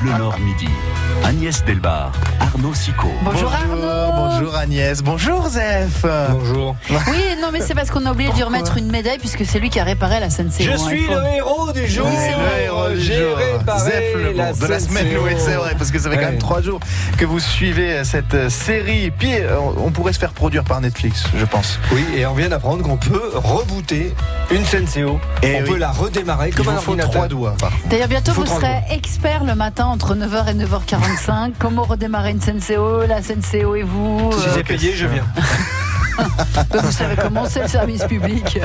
Bleu Nord Midi. Agnès Delbar, Arnaud Sicot. Bonjour, Arnaud. Bonjour Agnès. Bonjour Zef. Bonjour. Oui, non, mais c'est parce qu'on a oublié de lui remettre une médaille puisque c'est lui qui a réparé la scène Je suis le héros du jour. Oui, c'est vrai. Le héros du J'ai jour. réparé Zef le la bon de la semaine, oui, c'est vrai, parce que ça fait quand même trois jours que vous suivez cette série. Puis euh, on pourrait se faire produire par Netflix, je pense. Oui, et on vient d'apprendre qu'on peut rebooter une Senseo. Eh on oui. peut la redémarrer Il comme un vous faut ordinateur. trois doigts. D'ailleurs, bientôt, vous serez expert le matin entre 9h et 9h45. Comment redémarrer une Senseo, la Senseo et vous Si euh, c'est payé, je viens. Vous savez comment c'est le service public?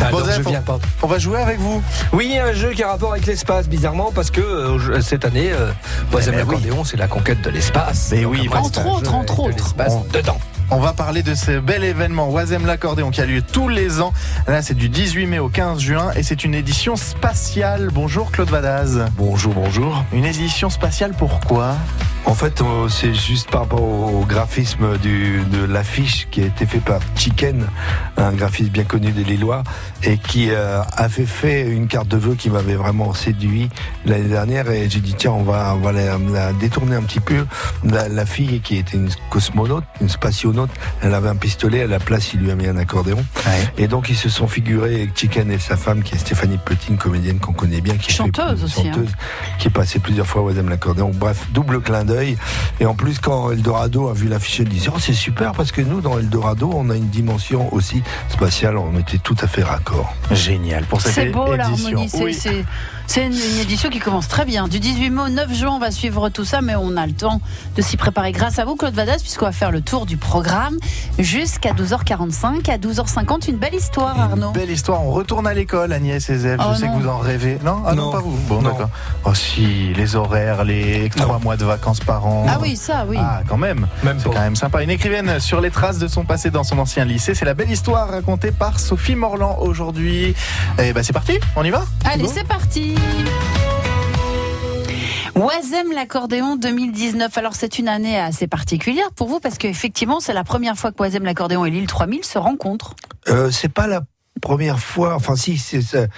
Ah, Bon, donc Zef, je viens pas. On va jouer avec vous. Oui, un jeu qui a rapport avec l'espace, bizarrement, parce que euh, cette année, euh, Boisem Eh ben oui. l'accordéon, c'est la conquête de l'espace. Mais Donc, oui, entre autres, entre autres. l'espace On- dedans. On va parler de ce bel événement Oisem l'accordéon qui a lieu tous les ans. Là, c'est du 18 mai au 15 juin et c'est une édition spatiale. Bonjour Claude Vadaz. Bonjour, bonjour. Une édition spatiale pourquoi? En fait, euh, c'est juste par rapport au graphisme du, de l'affiche qui a été fait par Chicken, un graphiste bien connu des Lillois, et qui euh, avait fait une carte de vœux qui m'avait vraiment séduit l'année dernière. Et j'ai dit, tiens, on va, on va la, la détourner un petit peu. La, la fille qui était une cosmonaute, une spationaute, elle avait un pistolet, à la place, il lui a mis un accordéon. Et donc, ils se sont figurés, Chicken et sa femme, qui est Stéphanie Petit, une comédienne qu'on connaît bien, qui fait- Chanteuse aussi, hein. chanteuse, qui est passée plusieurs fois au Oisem l'accordéon. Bref, double clin d'œil. Et en plus, quand Eldorado a vu l'affiche, elle disait, oh, c'est super, parce que nous, dans Eldorado, on a une dimension aussi spatiale. On était tout à fait raccord. Génial pour cette C'est beau édition. l'harmonie. C'est Oui. c'est- c'est une, une édition qui commence très bien. Du 18 mai au 9 juin, on va suivre tout ça, mais on a le temps de s'y préparer grâce à vous, Claude Vadas, puisqu'on va faire le tour du programme jusqu'à 12h45. À 12h50, une belle histoire, Arnaud. Belle histoire, on retourne à l'école, Agnès et Zef. Oh je sais non. que vous en rêvez. Non, ah non, Non. pas vous. Bon, Non. d'accord. Oh si, les horaires, les trois mois de vacances par an. Ah oui, ça, oui. Ah, quand même. Même C'est quand même sympa. Une écrivaine sur les traces de son passé dans son ancien lycée. C'est la belle histoire racontée par Sophie Morland aujourd'hui. Et ben c'est parti, on y va Allez, c'est parti Oisem l'accordéon 2019. Alors c'est une année assez particulière pour vous parce qu'effectivement c'est la première fois que Oisem l'accordéon et l'île 3000 se rencontrent. Euh, c'est pas la première fois. Enfin, si, c'est-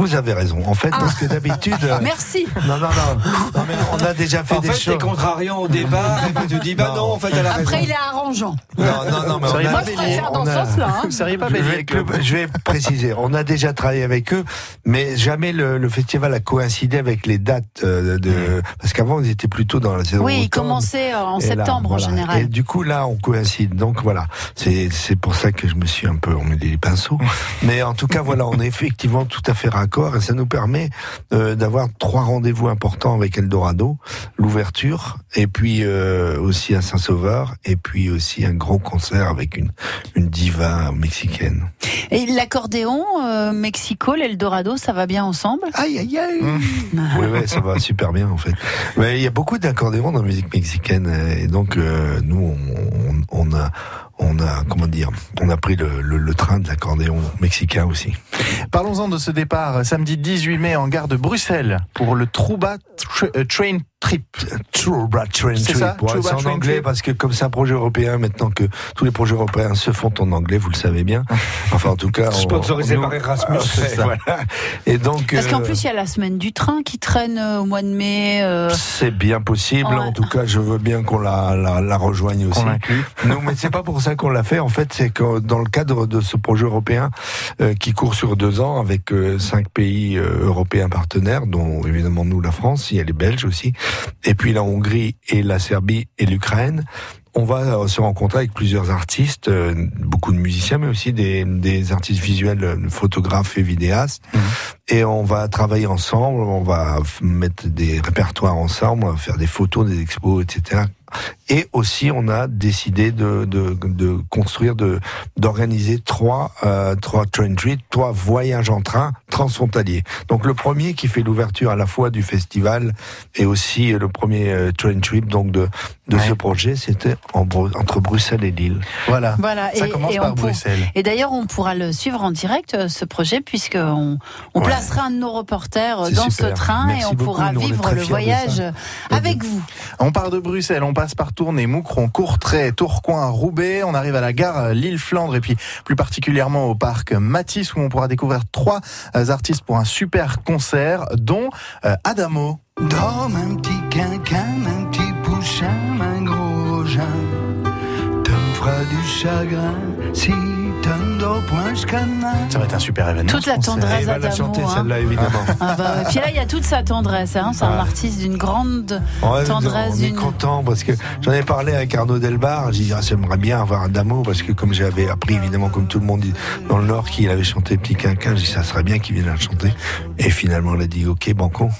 vous avez raison. En fait, parce que d'habitude. euh, Merci. non, non, non, non, mais on a déjà fait En des fait, choses. t'es contrariant au départ, et puis tu dis, bah Non. non, en fait, elle a Après raison. il est arrangeant. Non, non, non, mais Vous on seriez a- Moi pas je bélier, préfère dans on ce a- sens-là. Vous seriez pas Je bélier vais, avec le- je vais préciser, on a déjà travaillé avec eux, mais jamais le, le festival a coïncidé avec les dates euh, de, parce qu'avant ils étaient plutôt dans la saison. Oui, il automne. commençait euh, en là, septembre en général. Et du coup, là, on coïncide. Donc voilà, c'est c'est pour ça que je me suis un peu emmêlé les pinceaux. Mais en tout cas, voilà, on est effectivement tout à fait raccord et ça nous permet euh, d'avoir trois rendez-vous importants avec Eldorado, l'ouverture et puis euh, aussi à Saint-Sauveur et puis aussi un gros concert avec une une diva mexicaine. Et l'accordéon, euh, Mexico, l'Eldorado, ça va bien ensemble? Aïe aïe aïe. Oui, oui, ça va super bien en fait. Mais il y a beaucoup d'accordéons dans la musique mexicaine et donc euh, nous on, on, on a on a comment dire on a pris le, le, train de l'accordéon mexicain aussi. Parlons-en de ce départ samedi 18 mai en gare de Bruxelles pour le Trouba euh, Train Trip. Trouba Train C'est Trip. ça, Ouais, Trouba c'est en Train anglais Trip. parce que comme c'est un projet européen maintenant que tous les projets européens se font en anglais, vous le savez bien. Enfin en tout cas, on- Sponsorisé par Erasmus. C'est ça. Voilà. Et donc Parce qu'en euh, plus il y a la semaine du train qui traîne euh, au mois de mai. euh, c'est bien possible. Ouais. En tout cas, je veux bien qu'on la, la, la rejoigne aussi. Non, mais c'est pas pour ça qu'on l'a fait. En fait, c'est que dans le cadre de ce projet européen euh, qui court sur deux ans avec euh, cinq pays euh, européens partenaires, dont évidemment nous, la France, il y a les Belges aussi, et puis la Hongrie et la Serbie et l'Ukraine. On va euh, se rencontrer avec plusieurs artistes, euh, beaucoup de musiciens, mais aussi des, des artistes visuels, euh, photographes et vidéastes. Et on va travailler ensemble, on va mettre des répertoires ensemble, faire des photos, des expos, etc. Et aussi, on a décidé de, de, de construire, de d'organiser trois euh, trois train trips, trois voyages en train transfrontaliers. Donc le premier qui fait l'ouverture à la fois du festival et aussi le premier euh, train trip donc de de Ouais. ce projet, c'était en entre Bruxelles et Lille. Voilà. Voilà. Ça et, commence et par pour- Bruxelles. Et d'ailleurs, on pourra le suivre en direct, euh, ce projet, puisqu'on on Ouais. placera un de nos reporters euh, dans super. ce train Merci et on beaucoup, pourra nous, vivre le voyage euh, avec vous. On part de Bruxelles, on passe par Tournai, Moucron, Courtrai, Tourcoing, Roubaix. On arrive à la gare Lille-Flandre et puis plus particulièrement au parc Matisse où on pourra découvrir trois euh, artistes pour un super concert, dont euh, Adamo. Dorme un petit quinquin, un petit un gros du chagrin si Ça va être un super événement. Toute la tendresse va la chanter hein. celle-là évidemment. Ah bah, ouais. Puis là, il y a toute sa tendresse. hein. C'est un artiste d'une grande Ouais, tendresse. on est content parce que j'en ai parlé avec Arnaud Delbar. J'ai dit ah, j'aimerais bien avoir un damo parce que comme j'avais appris évidemment comme tout le monde dit, dans le Nord qu'il avait chanté Petit Quinquin, j'ai dit ça serait bien qu'il vienne la chanter. Et finalement il a dit ok banco.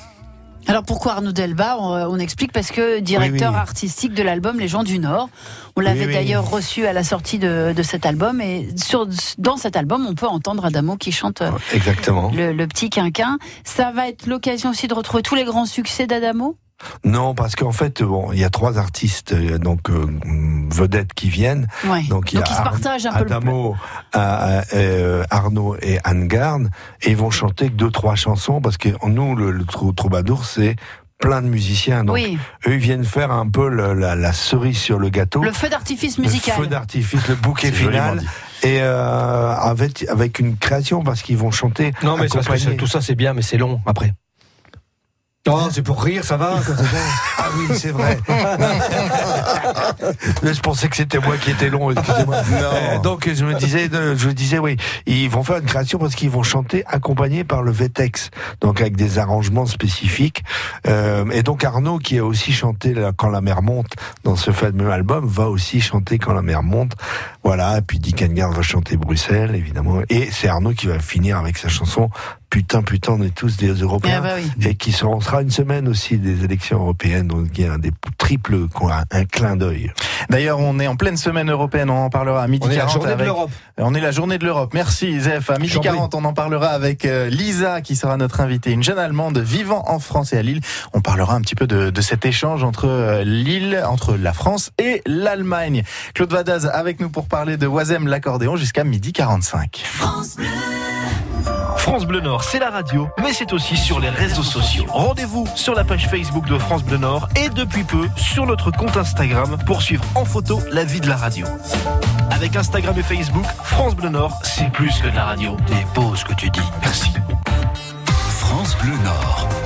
Alors pourquoi Arnaud Delba on, on explique parce que directeur Oui, oui. artistique de l'album Les gens du Nord. On l'avait Oui, d'ailleurs reçu à la sortie de, de cet album et sur, dans cet album on peut entendre Adamo qui chante euh, Exactement. le, le petit quinquin. Ça va être l'occasion aussi de retrouver tous les grands succès d'Adamo? Non parce qu'en fait bon il y a trois artistes euh, donc euh, vedettes qui viennent. Ouais. Donc, il y a ils se Ar- partagent un peu le Adamo, euh, Arnaud et Anne Garde, et ils vont chanter que deux trois chansons parce que nous le, le trou- troubadour c'est plein de musiciens. Donc Oui, eux ils viennent faire un peu le- la, la cerise sur le gâteau. le feu d'artifice Le musical. feu d'artifice, le bouquet final, et euh, avec avec une création parce qu'ils vont chanter. Non, mais parce que tout ça, c'est bien, mais c'est long après. Non, c'est pour rire, ça va. Ah oui, c'est vrai. Mais je pensais que c'était moi qui étais long, excusez-moi. Euh, donc je me disais, euh, je me disais, oui, ils vont faire une création parce qu'ils vont chanter accompagnés par le Vetex, donc avec des arrangements spécifiques. Euh, et donc Arnaud, qui a aussi chanté Quand la mer monte dans ce fameux album, va aussi chanter Quand la mer monte. Voilà. Et puis Dick Engard va chanter Bruxelles, évidemment. Et c'est Arnaud qui va finir avec sa chanson Putain, putain, on est tous des Européens Ah bah oui. et qui sera, on sera une semaine aussi des élections européennes, donc il y a un des triples, un, un clin d'œil. D'ailleurs, on est en pleine semaine européenne, on en parlera à midi On est la 40 journée de l'Europe. On est la journée de l'Europe. Merci Zef. À midi J'en prie. 40, on en parlera avec euh, Lisa qui sera notre invitée, une jeune Allemande vivant en France et à Lille. On parlera un petit peu de, de cet échange entre euh, Lille, entre la France et l'Allemagne. Claude Vadaz avec nous pour parler de Oisem l'accordéon jusqu'à midi 45. France Bleu Nord, c'est la radio, mais c'est aussi sur les réseaux sociaux. Rendez-vous sur la page Facebook de France Bleu Nord et depuis peu sur notre compte Instagram pour suivre en photo la vie de la radio. Avec Instagram et Facebook, France Bleu Nord, c'est plus que de la radio. Beau ce que tu dis. Merci. France Bleu Nord.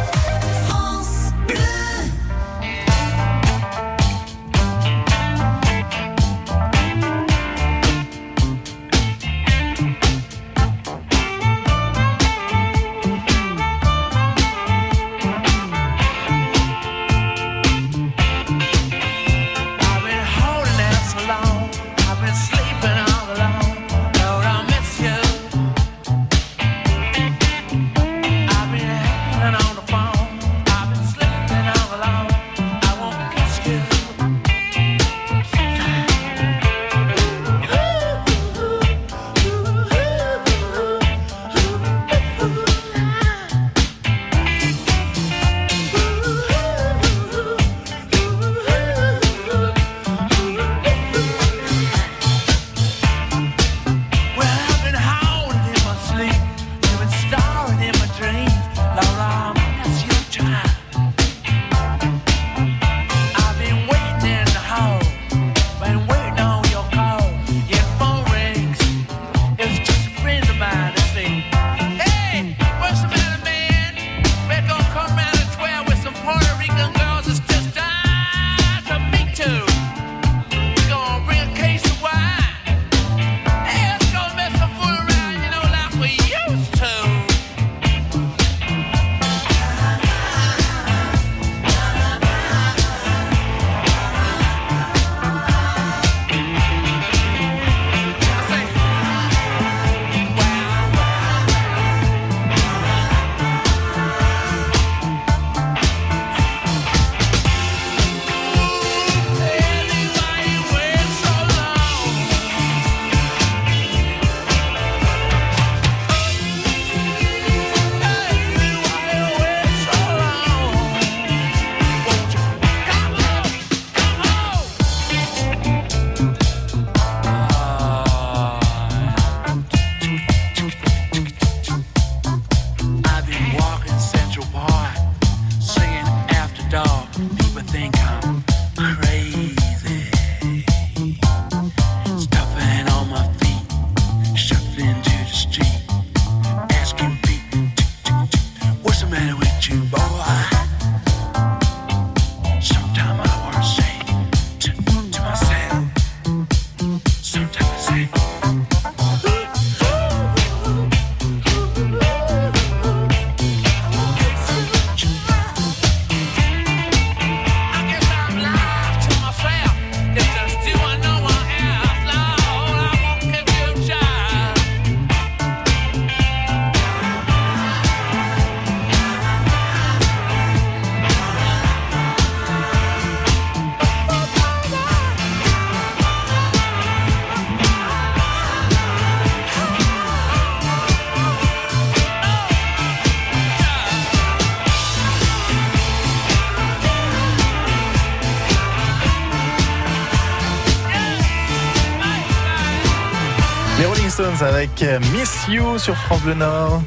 Avec euh, Miss You sur France Bleu Nord.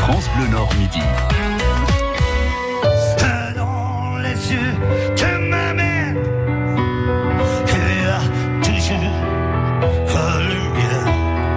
France Bleu Nord midi. dans les yeux de ma mère. Il y a toujours la lumière.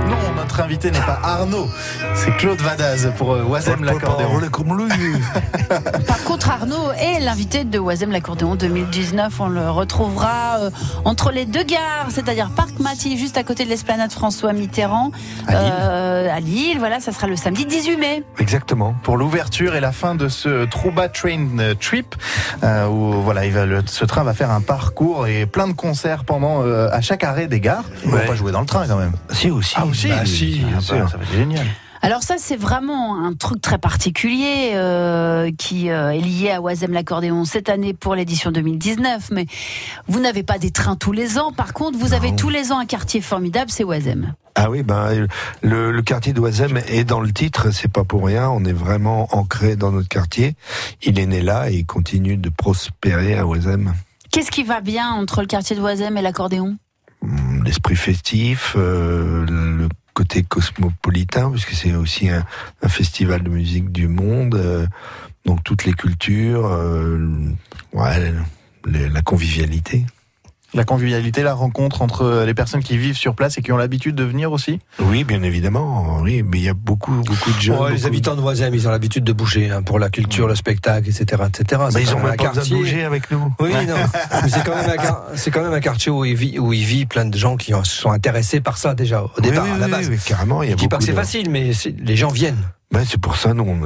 Non, notre invité n'est pas Arnaud, c'est Claude Vadaz pour euh, Oisem l'accordéon. Arnaud est l'invité de Oisem l'accordéon 2019. On le retrouvera euh, entre les deux gares, c'est-à-dire Parc Maty, juste à côté de l'esplanade François Mitterrand, À Lille. euh, à Lille. Voilà, ça sera le samedi 18 mai. Exactement. Pour l'ouverture et la fin de ce Trouba Train euh, Trip, euh, où voilà, il va, le- ce train va faire un parcours et plein de concerts pendant euh, à chaque arrêt des gares. On va pas jouer dans le train quand même. Si aussi. Ah aussi, Bah, si, bien bah, sûr. ça va être génial. Alors ça, c'est vraiment un truc très particulier euh, qui euh, est lié à Oisem l'accordéon cette année pour l'édition 2019. Mais vous n'avez pas des trains tous les ans. Par contre, vous avez tous les ans un quartier formidable, c'est Oisem. Ah oui, ben le, le quartier d'Oisem est dans le titre, c'est pas pour rien. On est vraiment ancré dans notre quartier. Il est né là et il continue de prospérer à Oisem. Qu'est-ce qui va bien entre le quartier de Oisem et l'accordéon Hum, L'esprit festif, euh, le côté cosmopolitain, puisque c'est aussi un, festival de musique du monde, euh, donc toutes les cultures, euh, ouais, la convivialité. La convivialité, la rencontre entre euh, les personnes qui vivent sur place et qui ont l'habitude de venir aussi? Oui, bien évidemment, oui, mais il y a beaucoup, beaucoup de. Ouais, les habitants de Oisem, ils ont l'habitude de bouger hein, pour la culture, le spectacle, etc. etc. Mais ils ont même même pas besoin de bouger avec nous. Oui, non. Mais c'est quand même un, quand même un quartier où il vit, où il vit plein de gens qui en- sont intéressés par ça déjà au départ, oui, oui, à la base. oui, carrément, il y a Je dis pas beaucoup que c'est de- facile, mais les gens viennent. Ouais, c'est pour ça, nous, on,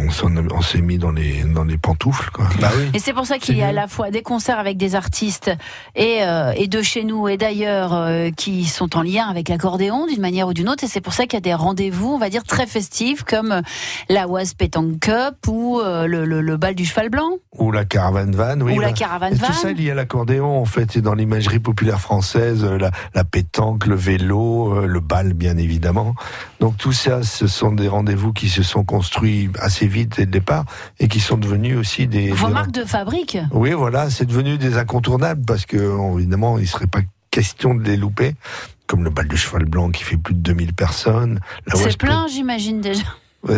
on, s'en- on s'est mis dans les, dans les pantoufles, quoi. Bah oui. Et c'est pour ça qu'il y a à la fois des concerts avec des artistes et, euh, et de chez nous et d'ailleurs euh, qui sont en lien avec l'accordéon d'une manière ou d'une autre. Et c'est pour ça qu'il y a des rendez-vous, on va dire, très festifs comme la Was Pétanque Cup ou euh, le, le- le bal du cheval blanc Ou la caravane van, oui. ou la bah, caravane van. Tout ça est lié à l'accordéon, en fait, et dans l'imagerie populaire française, la, la pétanque, le vélo, le bal, bien évidemment. Donc tout ça, ce sont des rendez-vous qui se sont construits assez vite dès le départ et qui sont devenus aussi des... Vos des- marques de fabrique Oui, voilà, c'est devenu des incontournables parce que, euh, évidemment, il serait pas question de les louper. Comme le bal du cheval blanc qui fait plus de 2000 personnes. C'est plein, j'imagine déjà.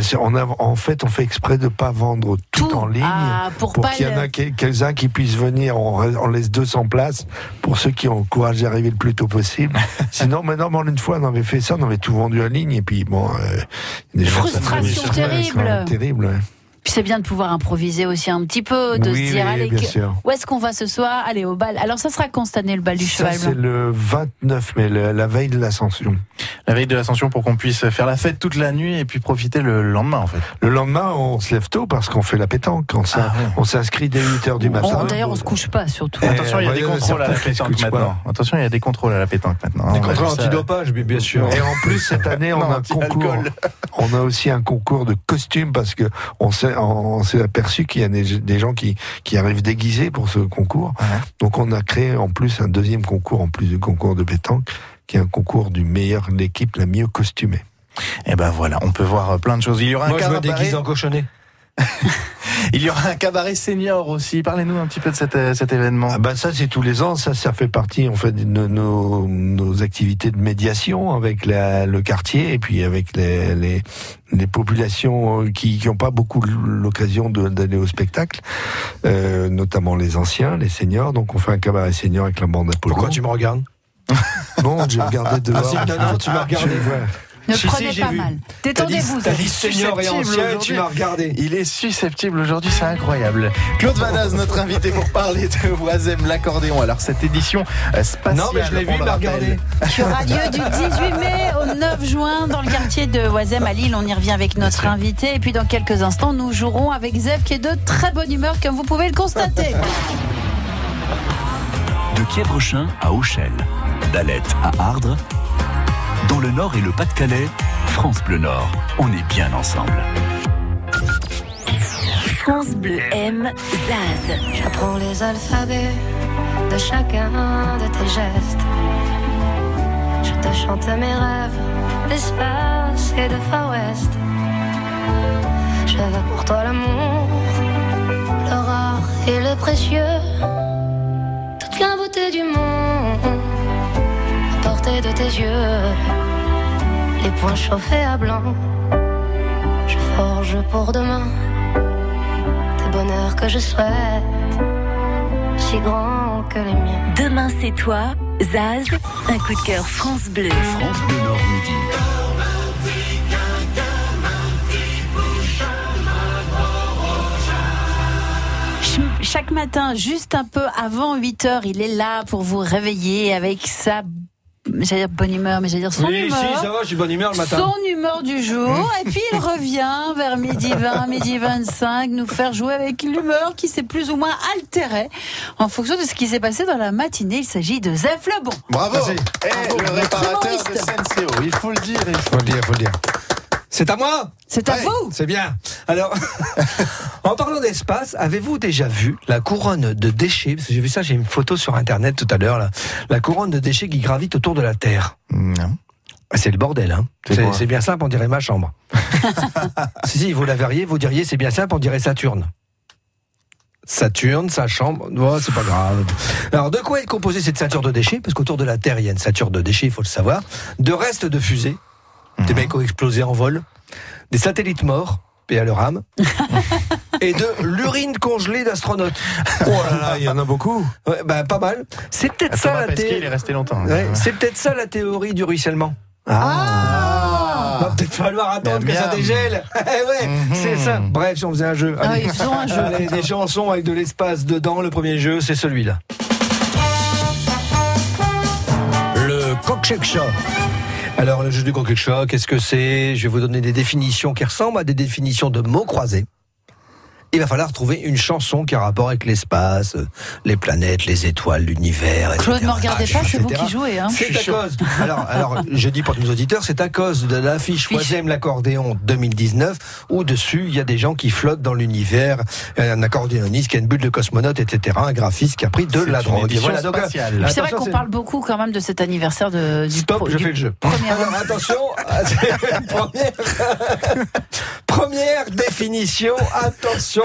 C'est- on a, en fait, on fait exprès de pas vendre tout, en ligne. Ah, pour, qu'il y en a quel- quelques-uns qui puissent venir, on, on laisse 200 places pour ceux qui ont le courage d'y arriver le plus tôt possible. Sinon, maintenant, une fois, on avait fait ça, on avait tout vendu en ligne, et puis bon, euh, des gens, ça Frustration terrible. Ouais, terrible. ouais. Puis c'est bien de pouvoir improviser aussi un petit peu, de Oui, se dire, oui, allez, bien que- sûr. où est-ce qu'on va ce soir? Allez, au bal. Alors ça sera quand cette année, le bal du Ça, cheval c'est le 29 mai, le- la veille de l'ascension. La veille de l'ascension pour qu'on puisse faire la fête toute la nuit et puis profiter le lendemain en fait. Le lendemain, on se lève tôt parce qu'on fait la pétanque. On Ah ouais. on s'inscrit dès 8 heures du matin. On- D'ailleurs, on se couche pas surtout. Eh, Attention, il y a des contrôles à la pétanque maintenant. Attention, il y a des contrôles à la pétanque maintenant. Des contrôles antidopage, bien sûr. Et en plus, cette année, on Non, a un concours. On a aussi un concours de costumes parce que on s'est, on s'est aperçu qu'il y a des, des gens qui, qui arrivent déguisés pour ce concours. Ouais. Donc, on a créé en plus un deuxième concours, en plus du concours de pétanque, qui est un concours du meilleur, l'équipe la mieux costumée. Et ben voilà, on peut voir plein de choses. Il y aura un Moi, je me cabaret. déguise en cochonnet. Il y aura un cabaret senior aussi. Parlez-nous un petit peu de cet, euh, cet événement. Ah bah ça c'est tous les ans, ça ça fait partie en fait de nos, nos activités de médiation avec la- le quartier et puis avec les, les, les populations euh, qui n'ont pas beaucoup l'occasion d'aller au spectacle, euh, notamment les anciens, les seniors. Donc on fait un cabaret senior avec la bande Apollo. Pourquoi tu me regardes? Non, j'ai regardé dehors. Ah, si, non, non, tu m'as regardé. Ne Si, prenez pas vu. mal. Détendez-vous. t'as dit senior et ancien, et tu m'as regardé. Il est susceptible aujourd'hui, c'est incroyable. Claude Vadaz, notre invité pour parler de Voisem l'accordéon. Alors cette édition euh, spatiale. Non, mais je l'ai vu, il m'a regardé. qui aura lieu du 18 mai au 9 juin dans le quartier de Oisem à Lille. On y revient avec notre invité. Et puis dans quelques instants, nous jouerons avec Zef qui est de très bonne humeur, comme vous pouvez le constater. De Quièvrechin à Auchel, d'Alette à Ardres, dans le Nord et le Pas-de-Calais, France Bleu Nord, on est bien ensemble. France Bleu aime Zaz. J'apprends les alphabets de chacun de tes gestes. Je te chante mes rêves d'espace et de Far West. Je veux pour toi l'amour, le rare et le précieux. Toute la beauté du monde portée de tes yeux. des points chauffés à blanc. Je forge pour demain des bonheurs que je souhaite, si grands que les miens. Demain c'est toi, Zaz, un coup de cœur France Bleu. France Bleu Nord midi. Ch- Chaque matin, juste un peu avant 8 heures, il est là pour vous réveiller avec sa, j'allais dire bonne humeur, mais j'allais dire son Oui, humeur. si, ça va, je suis bonne humeur le matin. Son humeur du jour, et puis il revient vers midi 20, midi 25, nous faire jouer avec l'humeur qui s'est plus ou moins altérée en fonction de ce qui s'est passé dans la matinée. Il s'agit de Zef Lebon. Bravo Vas-y. Eh, Bravo. Le réparateur de. Senseo, il faut le dire. il faut- Faut le dire, faut le dire. C'est à moi C'est à Ouais. vous C'est bien. Alors, en parlant d'espace, avez-vous déjà vu la couronne de déchets? Parce que j'ai vu ça, j'ai une photo sur Internet tout à l'heure. là. La couronne de déchets qui gravite autour de la Terre. Non. C'est le bordel, hein. C'est C'est quoi? c'est bien simple, on dirait ma chambre. si, si, vous la verriez, vous diriez c'est bien simple, on dirait Saturne. Saturne, sa chambre, oh, c'est pas grave. Alors, de quoi est composée cette ceinture de déchets? Parce qu'autour de la Terre, il y a une ceinture de déchets, il faut le savoir. De restes de fusées, des mecs qui ont explosé en vol, des satellites morts, paix à leur âme, et de l'urine congelée d'astronautes. Oh là là, il y en a beaucoup. Ouais, bah, pas mal. C'est peut-être ça Thomas la il est théorie. resté longtemps. Ouais, c'est peut-être ça la théorie du ruissellement. Ah. Va peut-être falloir attendre que ça dégèle. Eh ouais, Mhm. c'est ça. Bref, si on faisait un jeu. Ah un jeu. Allez, des chansons avec de l'espace dedans. Le premier jeu, c'est celui-là. Le coq. Alors, le jeu du coq Show, qu'est-ce que c'est Je vais vous donner des définitions qui ressemblent à des définitions de mots croisés. Il va falloir trouver une chanson qui a rapport avec l'espace, euh, les planètes, les étoiles, l'univers. Claude, ne regardez pas, c'est vous qui jouez. Hein. C'est à cause. Alors, alors, je dis pour nos auditeurs, c'est à cause de l'affiche Fiche. Troisième l'accordéon 2019, où dessus il y a des gens qui flottent dans l'univers, un accordéoniste qui a une bulle de cosmonaute, etc., un graphiste qui a pris de la drogue. Voilà, euh, C'est vrai qu'on parle beaucoup quand même de cet anniversaire de, du Stop, pro- je du fais le jeu. Alors attention, première, première définition, attention,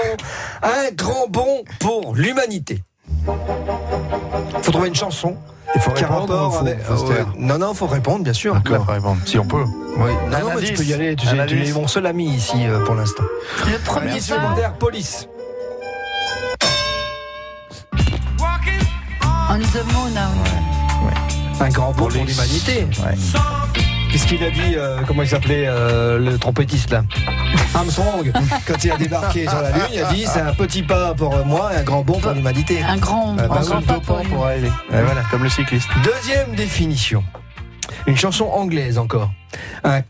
un grand bond pour l'humanité. Faut trouver une chanson Il faut répondre. faut- avec. faut se ouais. taire Non, non, faut répondre, bien sûr. D'accord, faut répondre. Si on peut. Oui. Non, mais tu peux y aller. Tu, sais, es mon seul ami ici euh, pour l'instant. Le premier secondaire, police. on the moon. ah. Un grand bond pour l'humanité. Ouais. Qu'est-ce qu'il a dit euh, Comment il s'appelait euh, le trompettiste là Armstrong. Quand il a débarqué sur la Lune, il a dit c'est un petit pas pour moi et un grand bond pour l'humanité. Un grand, bah, un grand Deux pas pour pour aller. Voilà. Comme le cycliste. Deuxième définition. Une chanson anglaise encore. Un,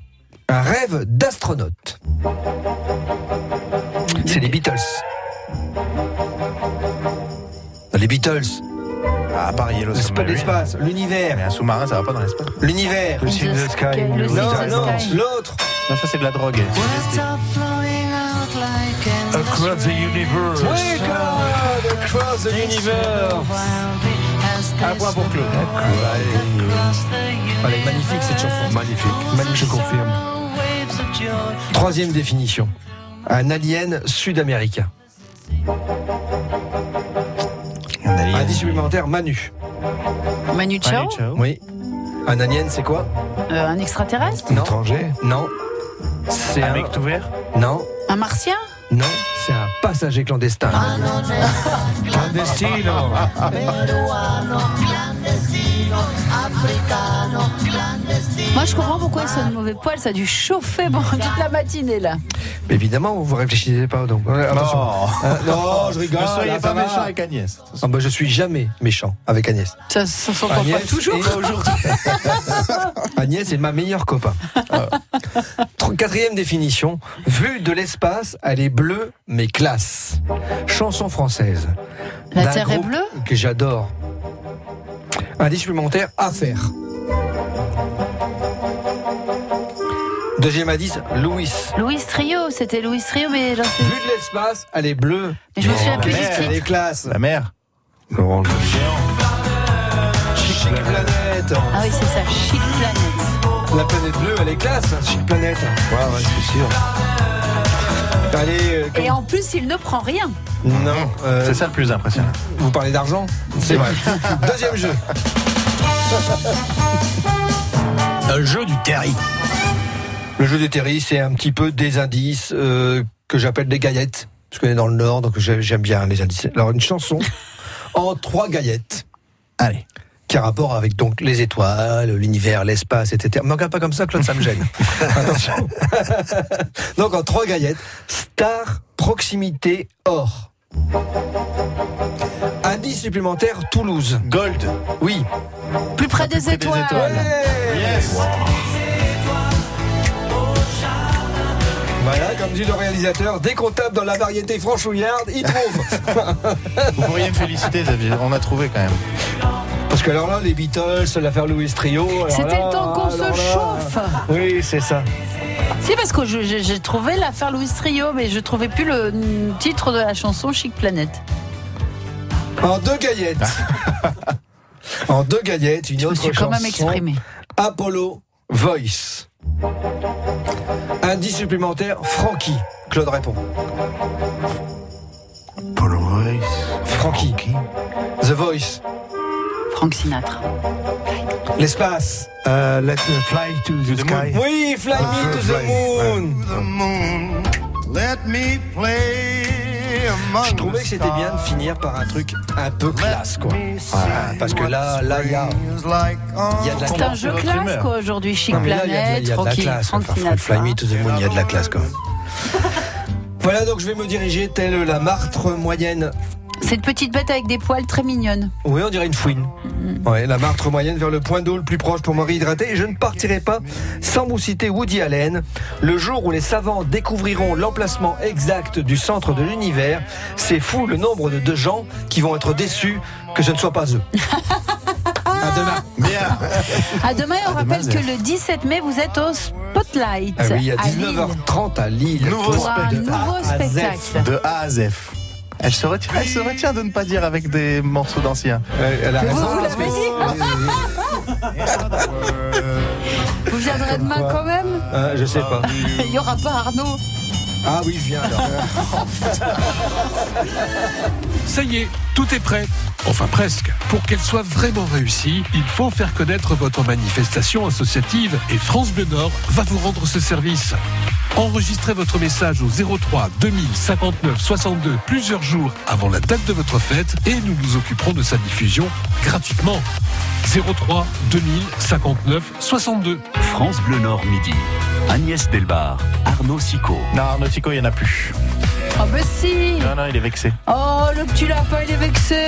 un rêve d'astronaute. C'est les Beatles. Les Beatles. Ah, à Paris, Yellow C'est pas Submarine. l'espace, l'univers. Mais un sous-marin, ça va pas dans l'espace. L'univers. The Sky. Non, l'autre. Non, ça c'est de la drogue. Across the universe. Oui, God, across the universe. Un point pour Claude? Elle est magnifique cette chanson. Magnifique. Magnifique, je confirme. Troisième définition. Un alien sud-américain. Un. Indice supplémentaire, Manu. Manu Chao, Manu Chao. Oui. Un alien, c'est quoi euh, un extraterrestre, Non. Étranger. Non. C'est Un un. mec tout vert. Non. un martien, Non. C'est un passager clandestin. Clandestino. Moi, je comprends pourquoi il sonne de mauvais poil. Ça a dû chauffer toute la matinée là. Évidemment, vous réfléchissez pas donc. Ouais, attention. Non. Euh, non, je rigole. Ne soyez là, pas méchant avec Agnès. Ah bah, je suis jamais méchant avec Agnès. Ça, ça s'entend pas Agnès toujours. est- Agnès est ma meilleure copain. Tro- Quatrième définition. Vue de l'espace, elle est bleue mais classe. Chanson française. La Terre est bleue? Que j'adore. Indice supplémentaire, affaire. Deuxième indice, Louis. Louis Trio, c'était Louis Trio, mais j'en sais. Vue de l'espace, elle est bleue. Mais je me souviens plus du merde. Elle titre. est classe. La mer. Orange. Chic planète. Ah oui, c'est ça, Chic Planet. La planète bleue, elle est classe. Chic planète. Ouais, ouais, c'est sûr. Allez, euh, Et en plus, il ne prend rien. non. euh, C'est ça le plus impressionnant. Vous parlez d'argent C'est vrai. Deuxième jeu. Un jeu du Terry. Le jeu des terris, c'est un petit peu des indices euh, que j'appelle des gaillettes. Je connais dans le Nord, donc j'ai- j'aime bien les indices. Alors, une chanson en trois gaillettes. Allez. Qui a rapport avec donc les étoiles, l'univers, l'espace, etc. Me regarde pas comme ça, Claude, ça me gêne. Attention. donc en trois gaillettes. Star, proximité, or. Indice supplémentaire, Toulouse. Gold. Oui. Plus près des Plus près des étoiles. étoiles. Yes. Voilà, comme dit le réalisateur, dès qu'on tape dans la variété franchouillarde, il trouve. Vous pourriez me féliciter, Xavier. On a trouvé quand même. Parce que alors là, les Beatles, l'affaire Louis Trio. C'était le temps qu'on se là- chauffe. Oui, c'est ça. Si, parce que j'ai trouvé l'affaire Louis Trio, mais je trouvais plus le titre de la chanson Chic Planète. En deux gaillettes. en deux gaillettes, une Je me autre suis quand même exprimée. Apollo Voice. Indice supplémentaire, Frankie. Claude répond. Polo Voice. Frankie. The Voice. Frank Sinatra. L'espace. Euh, let me fly to the, sky. Oui, Fly Me to the. Moon. the moon. Let me play Je trouvais que c'était bien de finir par un truc un peu classe, quoi. Voilà, parce que là, là, il y a, il y a de la C'est un jeu classe, quoi, aujourd'hui. Chic Non, mais là, il y a de la- Planète, il y a de la Frankie, classe. Frank Enfin, Sinatra. Fly Me to the Moon, il y a de la classe, quand même. Voilà, donc je vais me diriger telle la martre moyenne. C'est une petite bête avec des poils très mignonnes. Oui, on dirait une fouine. Ouais, la martre moyenne vers le point d'eau le plus proche pour me réhydrater. Et je ne partirai pas sans vous citer Woody Allen. Le jour où les savants découvriront l'emplacement exact du centre de l'univers, c'est fou le nombre de, de gens qui vont être déçus que ce ne soit pas eux. à demain. Bien. À demain, on À rappelle demain, que le 17 mai, vous êtes au Spotlight. Ah oui, à à Lille. 19h30 à Lille. Nouveau Pour un spectacle. nouveau spectacle. De A à Z. Elle se retient, elle se retient de ne pas dire avec des morceaux d'anciens. Elle a vous, vous l'avez dit Vous viendrez demain quand même Ah, je sais pas. Il n'y aura pas Arnaud. Ah oui, je viens alors. Ça y est, tout est prêt. Enfin presque. Pour qu'elle soit vraiment réussie, il faut faire connaître votre manifestation associative et France Bleu Nord va vous rendre ce service. Enregistrez votre message au 03 2059 62 plusieurs jours avant la date de votre fête et nous nous occuperons de sa diffusion gratuitement. 03 2059 62. France Bleu Nord midi. Agnès Delbar, Arnaud Sicot. Non, Arnaud Tico, il n'y en a plus. Oh, bah si Non, non, il est vexé. Oh, le petit lapin, il est vexé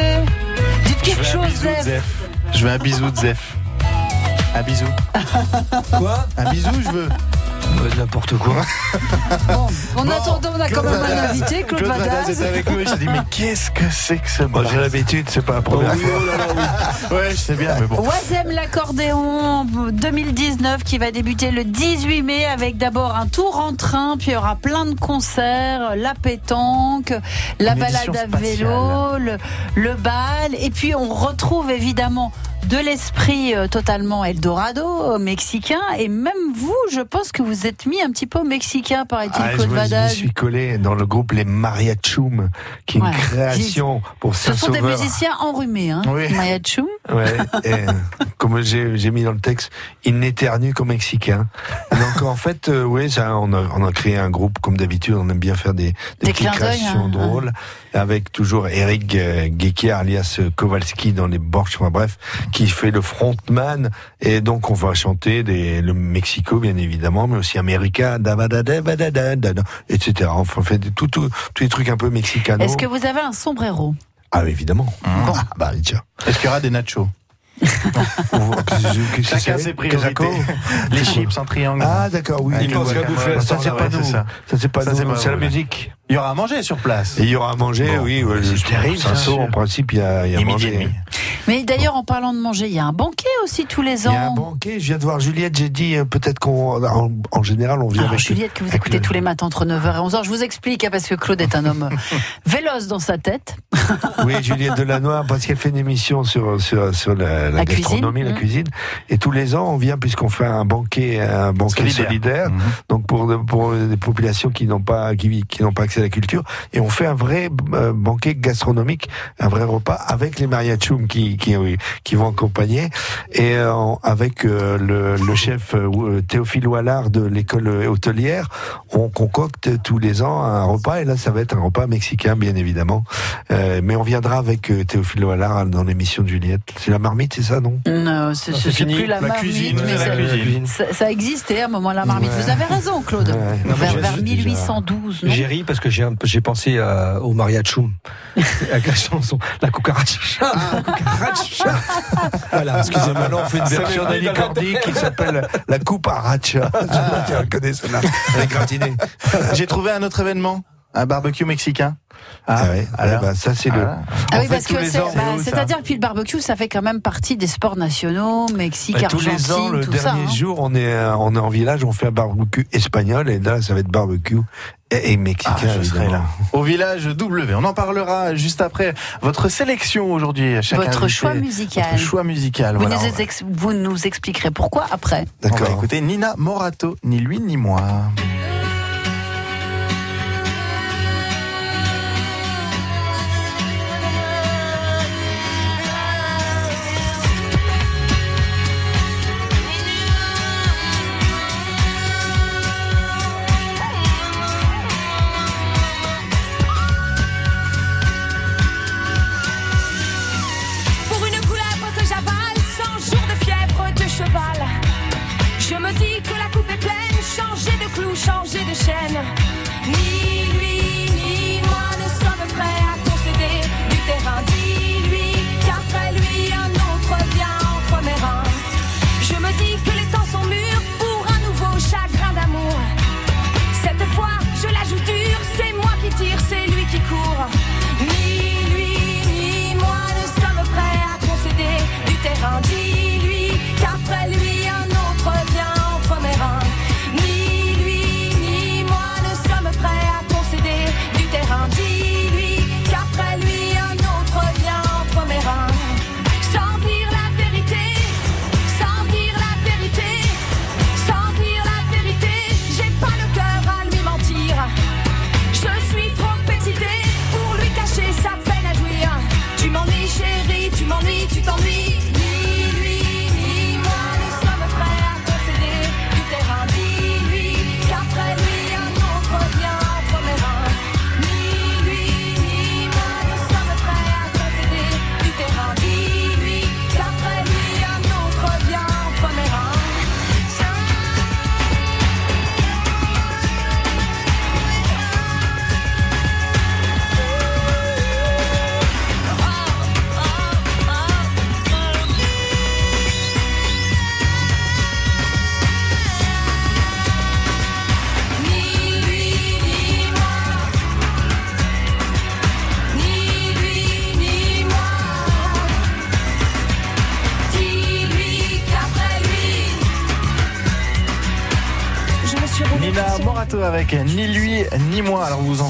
Dites quelque chose. Zef. Je veux un bisou de Zef. Un bisou. Quoi Un bisou, je veux. N'importe quoi. Bon, en Bon, attendant, on a quand Claude même un Vadaz. invité, Claude, Claude Vadaz est avec nous et je dit mais qu'est-ce que c'est que ce Moi, j'ai l'habitude, c'est pas la première fois. Ouais, je sais bien, mais bon. Oisem l'accordéon 2019 qui va débuter le 18 mai avec d'abord un tour en train, puis il y aura plein de concerts, la pétanque, la Une balade édition à vélo, le, le bal, et puis on retrouve évidemment de l'esprit euh, totalement Eldorado euh, mexicain, et même vous, je pense que vous êtes mis un petit peu mexicain, paraît-il, Ah, je Claude me- je me Vadaz. suis collé dans le groupe Les Mariachum, qui est une création pour Ce sont des Saint-Sauveur. musiciens enrhumés, hein, Oui. Maya Chum. Ouais, et, comme j'ai j'ai mis dans le texte, il n'éternue qu'au Mexicain. Donc en fait, euh, oui, ça, on a, on a créé un groupe comme d'habitude. On aime bien faire des, des, Des petites créations hein, drôles, avec toujours Eric euh, alias euh, Kowalski dans les Borches. Enfin bref, qui fait le frontman. Et donc on va chanter des, le Mexico bien évidemment, mais aussi America, da ba da da ba da da da da, etc. Enfin, on fait tout, tout, tous les trucs un peu mexicanos. Est-ce que vous avez un sombrero? Ah évidemment. Mmh. Ah, bah tiens. Est-ce qu'il y aura des nachos Chacun ses priorités. Les chips en triangle. Ah d'accord, oui. Il pense qu'à bouffer. Ça c'est pas nous. ça. Ça c'est pas nous. c'est la musique. Il y aura à manger sur place. Et il y aura à manger, Bon, oui. ouais, c'est terrible, ça. Saint-Saul, en principe, il y a, il y a à manger. demi. Mais d'ailleurs, en parlant de manger, il y a un banquet aussi tous les Il y a un ans. banquet. Je viens de voir Juliette. J'ai dit euh, peut-être qu'on, en, en général, on vient Alors, avec. Juliette, que vous écoutez le- tous les matins entre 9h et 11h, je vous explique, hein, parce que Claude est un homme véloce dans sa tête. Oui, Juliette Delannoy, parce qu'elle fait une émission sur sur sur la, la La cuisine, gastronomie, la mmh. cuisine. Et tous les ans, on vient puisqu'on fait un banquet, un banquet Solidaire. solidaire. Mhm. donc pour pour des populations qui n'ont pas qui, qui n'ont pas accès à la culture et on fait un vrai euh, banquet gastronomique un vrai repas avec les mariachum qui qui vont accompagner Et euh, avec euh, le, le chef euh, Théophile Wallard de l'école hôtelière, on concocte tous les ans un repas. Et là, ça va être un repas mexicain, bien évidemment. Euh, mais on viendra avec euh, Théophile Wallard dans l'émission de Juliette. C'est la marmite, c'est ça, non? Non, c'est c'est c'est fini. plus la, La marmite, cuisine, mais c'est la ça, cuisine. ça- ça existait à un moment la marmite. Ouais. Vous avez raison, Claude. Ouais. Non, mais vers vers j'ai- 1812, non? J'ai ri parce que j'ai peu- j'ai pensé à- au mariachum avec la chanson La cucaracha. Cucaracha. Voilà, excusez-moi. Maintenant, on fait une version Cordy qui s'appelle la coupe aracha. Je sais pas si elle connaît celle-là. J'ai trouvé un autre événement, un barbecue mexicain. Ah, ouais. alors bah, ça, c'est le. Voilà. Ah En oui, fait, parce tous que bah, c'est-à-dire que puis le barbecue, ça fait quand même partie des sports nationaux, Mexique, Bah, tous Argentine, les ans, le tout dernier ça. hein. jour, on est, euh, on est en village, on fait un barbecue espagnol, et là, ça va être barbecue et, et mexicain. Ah, je serai là. Au village W. On en parlera juste après. Votre sélection aujourd'hui. Votre invité. choix musical. Votre choix musical. Vous, voilà. nous ex- vous nous expliquerez pourquoi après. D'accord. écouter Nina Morato, ni lui ni moi. Changer de chaîne.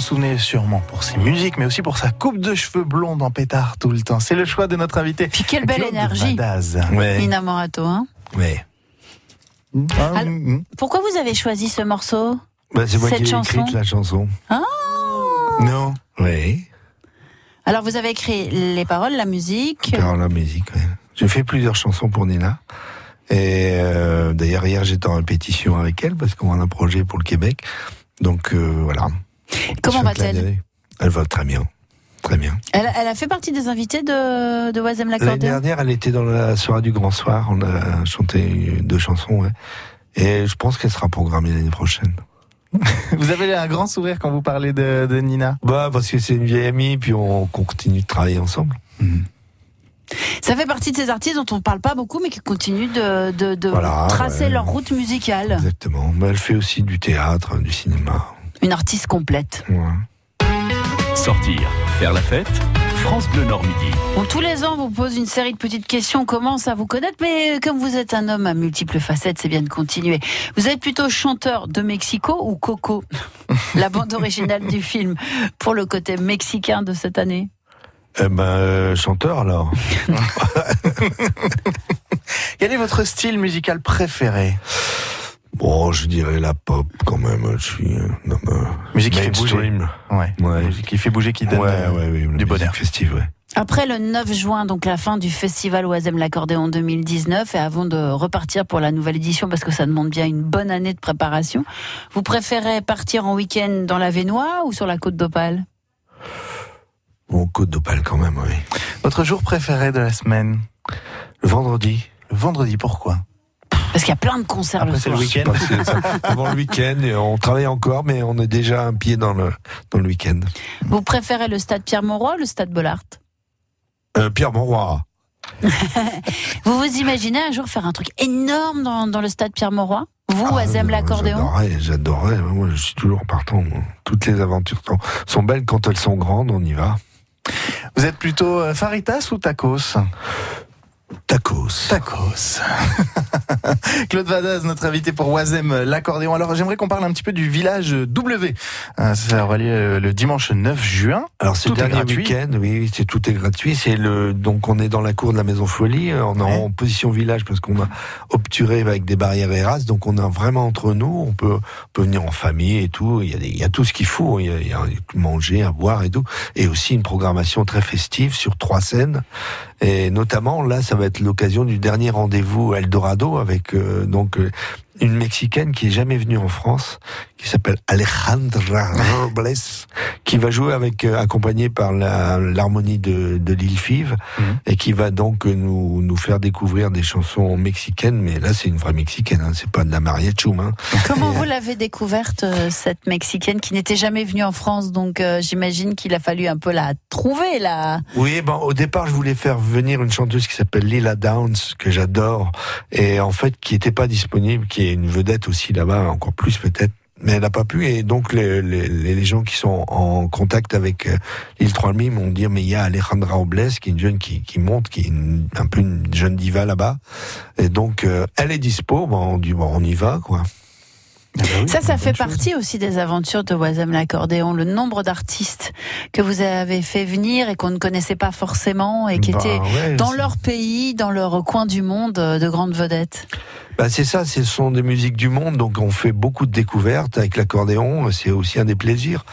Souvenez sûrement pour ses musiques, mais aussi pour sa coupe de cheveux blonde en pétard tout le temps. C'est le choix de notre invité. Puis quelle belle Claude énergie. Ouais. Nina Morato. Hein ouais. Ah, Alors- mm, mm. Pourquoi vous avez choisi ce morceau Bah, c'est moi Cette qui ai chanson écrit la chanson. Ah Non. Oui. Alors vous avez écrit les paroles, la musique. Faire la musique. ouais. J'ai fait plusieurs chansons pour Nina. Et euh, d'ailleurs hier j'étais en répétition avec elle parce qu'on a un projet pour le Québec. Donc euh, voilà. Comment va-t-elle. Elle va très bien. Très bien. elle, elle a fait partie des invités de, de Wazem L'année dernière, elle était dans la soirée du Grand Soir. On a chanté deux chansons. Ouais. Et je pense qu'elle sera programmée l'année prochaine. Vous avez un grand sourire quand vous parlez de, de Nina. Bah parce que c'est une vieille amie, puis on continue de travailler ensemble. Ça fait partie de ces artistes dont on ne parle pas beaucoup, mais qui continuent de, de, de Voilà, tracer ouais. leur route musicale. Exactement. Mais elle fait aussi du théâtre, du cinéma. Une artiste complète. Ouais. Sortir, faire la fête, France Bleu Nord Midi. Bon, tous les ans, on vous pose une série de petites questions, on commence à vous connaître, mais comme vous êtes un homme à multiples facettes, c'est bien de continuer. Vous êtes plutôt chanteur de Mexico ou Coco La bande originale du film, pour le côté mexicain de cette année Eh ben, euh, chanteur alors. Quel est votre style musical préféré? Bon, je dirais la pop quand même. Je suis euh, euh, Musique qui fait bouger. Ouais. Ouais. Musique qui fait bouger, qui donne Ouais, euh, ouais, du bonheur. festive, ouais. Après le 9 juin, donc la fin du festival Oisem l'accordéon 2019, et avant de repartir pour la nouvelle édition, parce que ça demande bien une bonne année de préparation, vous préférez partir en week-end dans la Vénois ou sur la côte d'Opale? Bon, Côte d'Opale quand même, oui. Votre jour préféré de la semaine? Le vendredi. Le vendredi, pourquoi? Parce qu'il y a plein de concerts Après, le c'est le soir. week-end. Avant le week-end, on travaille encore, mais on est déjà un pied dans le, dans le week-end. Vous préférez le stade Pierre-Mauroy ou le stade Bollard Euh, Pierre Monroy. Vous vous imaginez un jour faire un truc énorme dans, dans le stade Pierre-Mauroy Vous, Ah, non, l'accordéon J'adorerais, j'adorerais. Moi, je suis toujours partant. Toutes les aventures sont, sont belles quand elles sont grandes, on y va. Vous êtes plutôt euh, Faritas ou Tacos? Tacos. Tacos. Claude Vadaz, notre invité pour Oisem, l'accordéon. Alors, j'aimerais qu'on parle un petit peu du village W. Euh, Ça aura lieu euh, le dimanche 9 juin. Alors c'est le dernier week-end, oui, c'est tout est gratuit. C'est le donc on est dans la cour de la Maison Folie, euh, on est en position village parce qu'on a obturé avec des barrières Eras, donc on est vraiment entre nous. On peut on peut venir en famille et tout. Il y a des- il y a tout ce qu'il faut. Il y a, il y a manger, à boire et tout, et aussi une programmation très festive sur trois scènes. Et notamment là, ça va être l'occasion du dernier rendez-vous Eldorado avec euh, donc euh, une mexicaine qui est jamais venue en France, qui s'appelle Alejandra Robles, qui va jouer avec euh, accompagnée par l'harmonie de, de Lil Five Mhm. et qui va donc euh, nous nous faire découvrir des chansons mexicaines. Mais là, c'est une vraie mexicaine, hein, c'est pas de la mariachum. Hein. Comment vous l'avez découverte, euh, cette Mexicaine qui n'était jamais venue en France? Donc euh, j'imagine qu'il a fallu un peu la trouver, là. Oui, ben, au départ, je voulais faire venir une chanteuse qui s'appelle Lila Downs, que j'adore, et en fait, qui n'était pas disponible, qui une vedette aussi là-bas, encore plus peut-être. Mais elle n'a pas pu, et donc les, gens qui sont en contact avec l'île 3000 m'ont dit, mais il y a Alejandra Obles, qui est une jeune qui, monte, qui est un peu une jeune diva là-bas, et donc euh, elle est dispo, bon, on dit, bon, on y va, quoi. Ça, ça fait partie aussi des aventures de Oisem l'accordéon. Le nombre d'artistes que vous avez fait venir et qu'on ne connaissait pas forcément et qui Bah, étaient ouais, dans leur pays, dans leur coin du monde, euh, de grandes vedettes. Bah c'est ça, ce sont des musiques du monde, donc on fait beaucoup de découvertes avec l'accordéon. C'est aussi un des plaisirs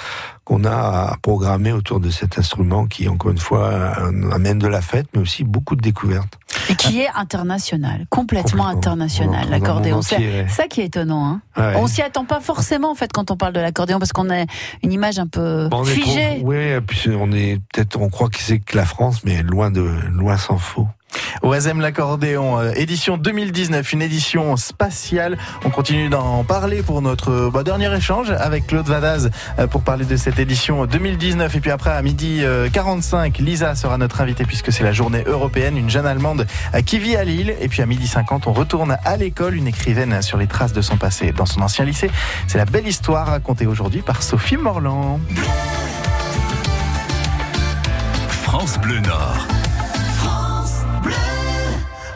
qu'on a à programmer autour de cet instrument qui, encore une fois, amène de la fête, mais aussi beaucoup de découvertes. Et qui est international, complètement Complètement. international, l'accordéon. C'est ouais. ça qui est étonnant. Hein. Ouais. On s'y attend pas forcément en fait quand on parle de l'accordéon parce qu'on a une image un peu Bon, figée. oui, puis on est peut-être, on croit que c'est que la France, mais loin de, loin s'en faut. Oisem l'accordéon, euh, édition 2019, une édition spatiale. On continue d'en parler pour notre euh, bah, dernier échange avec Claude Vadaz euh, pour parler de cette édition 2019. Et puis après, à midi euh, 45, Lisa sera notre invitée puisque c'est la journée européenne, une jeune Allemande qui vit à Lille. Et puis à midi 50, on retourne à l'école, une écrivaine sur les traces de son passé dans son ancien lycée. C'est la belle histoire racontée aujourd'hui par Sophie Morland. France Bleu Nord.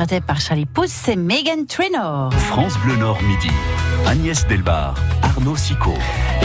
interprété par Charlie Puth, et Megan Trainor. France Bleu Nord midi. Agnès Delbar, Arnaud Sicot.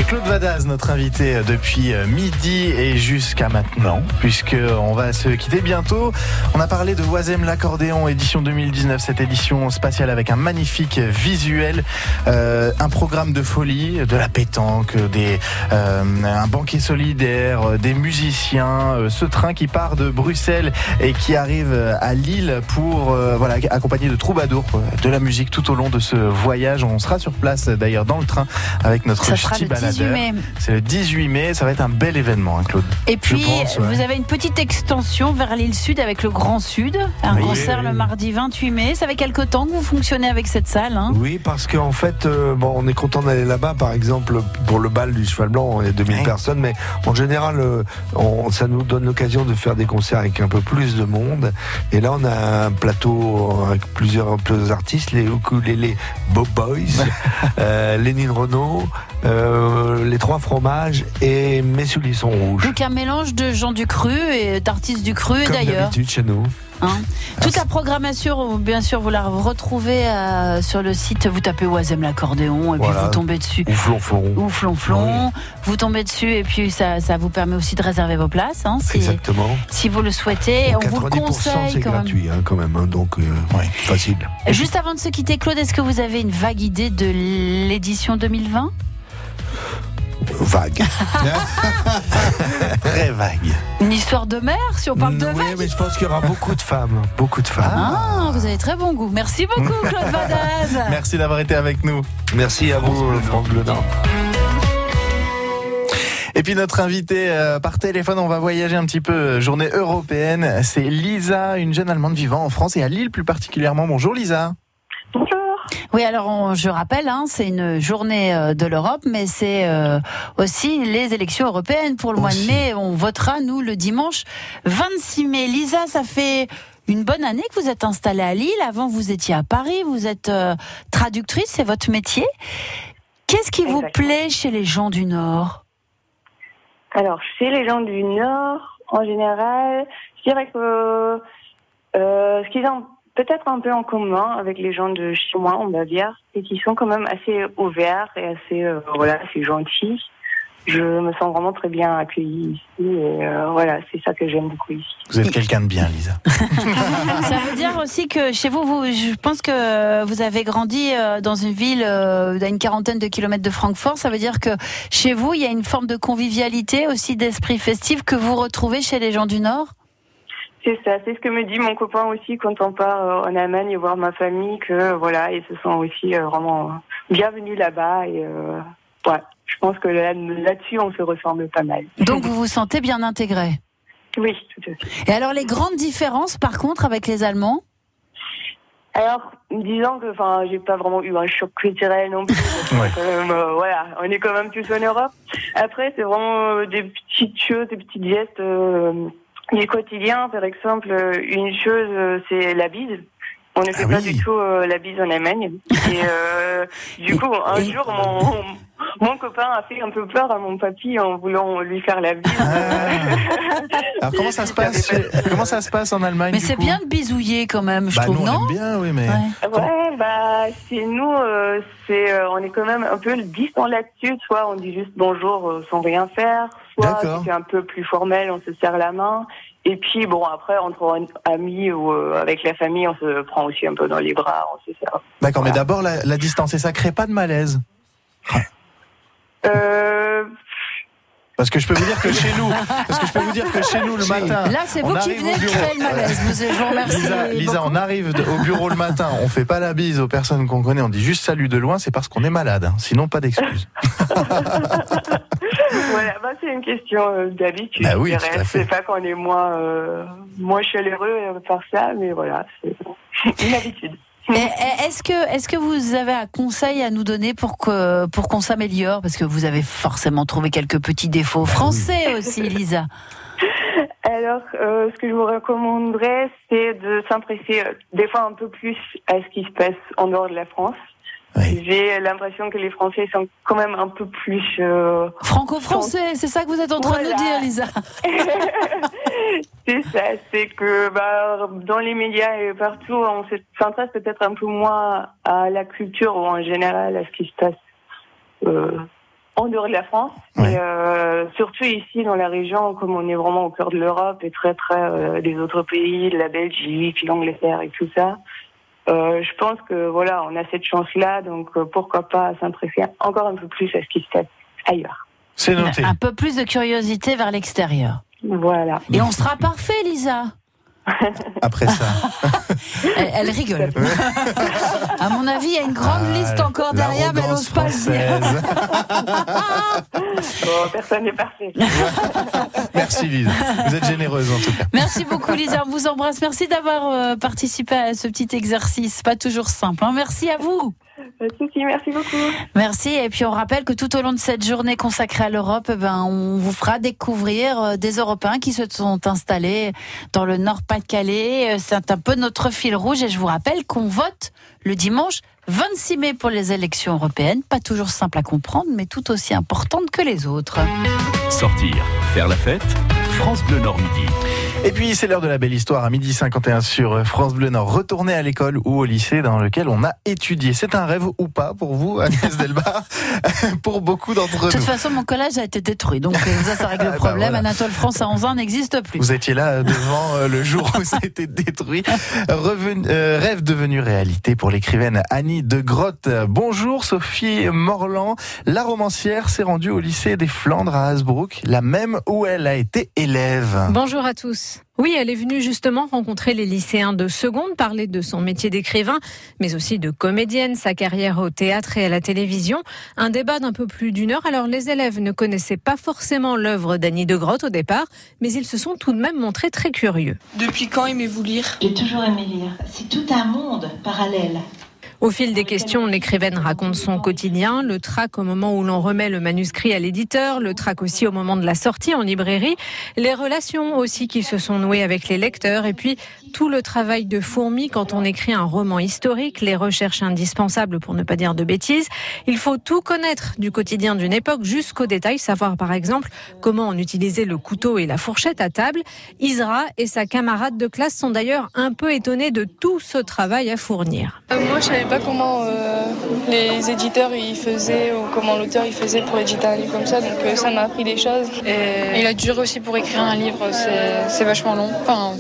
Claude Vadaz, notre invité depuis midi et jusqu'à maintenant, puisque on va se quitter bientôt. On a parlé de Oisem l'accordéon, édition 2019, cette édition spatiale avec un magnifique visuel, euh, un programme de folie, de la pétanque, des, euh, un banquet solidaire, euh, des musiciens, euh, ce train qui part de Bruxelles et qui arrive à Lille pour euh, voilà accompagné de troubadours, euh, de la musique tout au long de ce voyage. On sera sur place euh, d'ailleurs dans le train avec notre sera ch'ti le 18 baladeur. mai. C'est le 18 mai, ça va être un bel événement, hein, Claude. Et puis, pense, ouais. vous avez une petite extension vers l'île Sud avec le Grand Sud. Un Oui, concert oui, le mardi 28 mai. Ça fait quelque temps que vous fonctionnez avec cette salle. hein? Oui, parce qu'en fait, euh, bon, on est content d'aller là-bas. Par exemple, pour le bal du cheval blanc, il y a 2000 Ouais. personnes, mais en général, euh, on- ça nous donne l'occasion de faire des concerts avec un peu plus de monde. Et là, on a un plateau avec plusieurs, plusieurs artistes, les ukulélés Bob Boys, euh, Lénine Renault, euh, les trois fromages et Mes souliers sont rouges. Donc un mélange de gens du cru et d'artistes du cru Comme d'ailleurs. d'habitude chez nous. hein. Toute la programmation, bien sûr, vous la retrouvez euh, sur le site. Vous tapez Oisem l'accordéon et puis vous tombez dessus. Ou flonflon. Ou flonflon, vous tombez dessus et puis ça, ça vous permet aussi de réserver vos places hein, si, Exactement. si vous le souhaitez. On vous le 90% conseille c'est quand même. gratuit hein, quand même, hein, donc euh, facile. Juste avant de se quitter, Claude, est-ce que vous avez une vague idée de l'édition 2020 Vague. Très vague. Une histoire de mer, si on parle de oui, vague mais je pense qu'il y aura beaucoup de femmes. Beaucoup de femmes. Ah, vous avez très bon goût. Merci beaucoup, Claude Vadaz. Merci d'avoir été avec nous. Merci à vous, Franck Le Nord. Et puis notre invité euh, par téléphone, on va voyager un petit peu, euh, journée européenne. C'est Lisa, une jeune Allemande vivant en France et à Lille plus particulièrement. Bonjour Lisa. Oui, alors on- je rappelle, hein, c'est une journée euh, de l'Europe, mais c'est euh, aussi les élections européennes pour le mois de mai. On votera, nous, le dimanche 26 mai. Lisa, ça fait une bonne année que vous êtes installée à Lille. Avant, vous étiez à Paris. Vous êtes euh, traductrice, c'est votre métier. Qu'est-ce qui vous plaît chez les gens du Nord? Alors, chez les gens du Nord, en général, je dirais que euh, ce qu'ils ont peut-être un peu en commun avec les gens de chez moi, on va dire, c'est qu'ils sont quand même assez ouverts et assez, euh, voilà, assez gentils. Je me sens vraiment très bien accueillie ici et euh, voilà, c'est ça que j'aime beaucoup ici. Vous êtes quelqu'un de bien, Lisa. Ça veut dire aussi que chez vous, vous, je pense que vous avez grandi euh, dans une ville euh, à une quarantaine de kilomètres de Francfort. Ça veut dire que chez vous, il y a une forme de convivialité, aussi d'esprit festif que vous retrouvez chez les gens du Nord? C'est ça, c'est ce que me dit mon copain aussi quand on part euh, en Allemagne voir ma famille, que voilà, ils se sont aussi euh, vraiment bienvenus là-bas et euh, ouais, je pense que là- là-dessus on se ressemble pas mal. Donc vous vous sentez bien intégré Oui, tout à fait. Et alors les grandes différences, par contre, avec les Allemands? Alors, disons que, enfin, j'ai pas vraiment eu un choc culturel non plus. Ouais. quand même, euh, voilà, on est quand même tous en Europe. Après, c'est vraiment euh, des petites choses, des petits gestes euh, du quotidien. Par exemple, euh, une chose, euh, c'est la bise. On ne fait pas du tout euh, la bise en Allemagne. Et euh, du coup, un jour, mon, mon copain a fait un peu peur à mon papy en voulant lui faire la bise. Alors comment ça se passe chez- Comment ça se passe en Allemagne Mais c'est bien de bisouiller quand même, je Bah, trouve, nous, on non aime bien, oui, mais Ouais, bah, chez nous, euh, c'est, euh, on est quand même un peu distant là-dessus. Soit on dit juste bonjour euh, sans rien faire, soit c'est un peu plus formel, on se serre la main. Et puis, bon, après, entre amis ou euh, avec la famille, on se prend aussi un peu dans les bras, on se serre. D'accord, mais d'abord la, la distance, et ça crée pas de malaise Euh, Parce que je peux vous dire que chez nous, parce que je peux vous dire que chez nous le matin. Là, c'est vous qui venez créer le malaise. Vous- Je vous remercie. Lisa, on arrive au bureau le matin, on fait pas la bise aux personnes qu'on connaît, on dit juste salut de loin, c'est parce qu'on est malade, hein. sinon pas d'excuses. voilà, bah, c'est une question euh, d'habitude. Bah oui. C'est pas qu'on est moins, euh, moins chaleureux par ça, mais voilà, c'est une habitude. Et Est-ce que, est-ce que vous avez un conseil à nous donner pour que, pour qu'on s'améliore? Parce que vous avez forcément trouvé quelques petits défauts français aussi, Lisa. Alors, euh, ce que je vous recommanderais, c'est de s'intéresser euh, des fois un peu plus à ce qui se passe en dehors de la France. J'ai l'impression que les Français sont quand même un peu plus... euh, Franco-français, c'est ça que vous êtes en train de nous dire, Lisa c'est ça, c'est que bah, dans les médias et partout, on se- s'intéresse peut-être un peu moins à la culture ou en général à ce qui se passe euh, en dehors de la France. Et, euh, surtout ici dans la région, comme on est vraiment au cœur de l'Europe et très très euh, des autres pays, de la Belgique, l'Angleterre et tout ça. euh, je pense que voilà, on a cette chance-là, donc euh, pourquoi pas s'intéresser encore un peu plus à ce qui se passe ailleurs. C'est noté. Un peu plus de curiosité vers l'extérieur. Voilà. Et on sera parfait, Lisa. Après ça. Elle, elle rigole. à mon avis, il y a une grande liste encore derrière, mais elle n'ose pas le dire. Bon, personne n'est parfait. Merci Lise, vous êtes généreuse en tout cas. Merci beaucoup, Lisa. On vous embrasse. Merci d'avoir euh, participé à ce petit exercice. Pas toujours simple. hein. Merci à vous. Souci, merci beaucoup. Merci. Et puis on rappelle que tout au long de cette journée consacrée à l'Europe, eh ben, on vous fera découvrir euh, des Européens qui se sont installés dans le Nord-Pas-de-Calais. Euh, C'est un peu notre fil rouge. Et je vous rappelle qu'on vote le dimanche 26 mai pour les élections européennes. Pas toujours simple à comprendre, mais tout aussi importante que les autres. Sortir, faire la fête, France Bleu Nord Midi. Et puis c'est l'heure de la belle histoire à midi 51 sur France Bleu Nord. Retourner à l'école ou au lycée dans lequel on a étudié. C'est un rêve ou pas pour vous, Agnès Delbar Pour beaucoup d'entre De toute nous. façon, mon collège a été détruit. Donc euh, ça, ça règle le Bah, problème. voilà. Anatole France à 11 ans n'existe plus. Vous étiez là euh, devant euh, le jour où ça a été détruit. Revenu- euh, rêve devenu réalité pour l'écrivaine Annie de Grotte. Bonjour Sophie Morland. La romancière s'est rendue au lycée des Flandres à Hasbrook, la même où elle a été élève. Bonjour à tous. Oui, elle est venue justement rencontrer les lycéens de seconde, parler de son métier d'écrivain, mais aussi de comédienne, sa carrière au théâtre et à la télévision. Un débat d'un peu plus d'une heure. Alors, les élèves ne connaissaient pas forcément l'œuvre d'Annie de Grotte au départ, mais ils se sont tout de même montrés très curieux. Depuis quand aimez-vous lire? J'ai toujours aimé lire. C'est tout un monde parallèle. Au fil des questions, l'écrivaine raconte son quotidien, le trac au moment où l'on remet le manuscrit à l'éditeur, le trac aussi au moment de la sortie en librairie, les relations aussi qui se sont nouées avec les lecteurs et puis tout le travail de fourmi quand on écrit un roman historique, les recherches indispensables pour ne pas dire de bêtises. Il faut tout connaître du quotidien d'une époque jusqu'au détail, savoir par exemple comment on utilisait le couteau et la fourchette à table. Isra et sa camarade de classe sont d'ailleurs un peu étonnés de tout ce travail à fournir. Euh, Moi, je savais pas comment euh, les éditeurs ils faisaient ou comment l'auteur il faisait pour éditer un livre comme ça, donc euh, ça m'a appris des choses. Et il a duré aussi pour écrire un livre, c'est c'est vachement long. Enfin,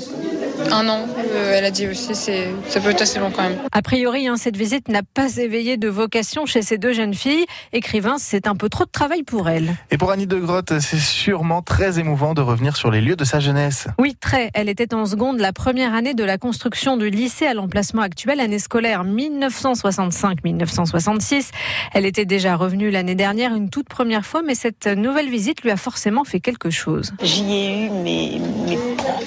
un an, euh, elle a dit aussi, c'est ça peut être assez long quand même. A priori, hein, cette visite n'a pas éveillé de vocation chez ces deux jeunes filles. Écrivain, c'est un peu trop de travail pour elles. Et pour Annie de Grotte, c'est sûrement très émouvant de revenir sur les lieux de sa jeunesse. Oui, très. Elle était en seconde la première année de la construction du lycée à l'emplacement actuel, année scolaire 1965-1966. Elle était déjà revenue l'année dernière une toute première fois, mais cette nouvelle visite lui a forcément fait quelque chose. J'y ai eu mes, mes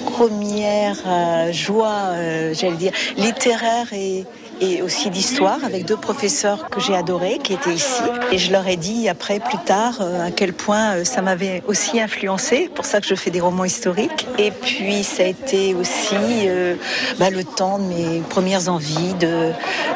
premières euh, joies, euh, j'allais dire, littéraires et, et aussi d'histoire avec deux professeurs que j'ai adorés qui étaient ici. Et je leur ai dit après, plus tard, euh, à quel point euh, ça m'avait aussi influencé. Pour ça que je fais des romans historiques. Et puis ça a été aussi euh, bah, le temps de mes premières envies de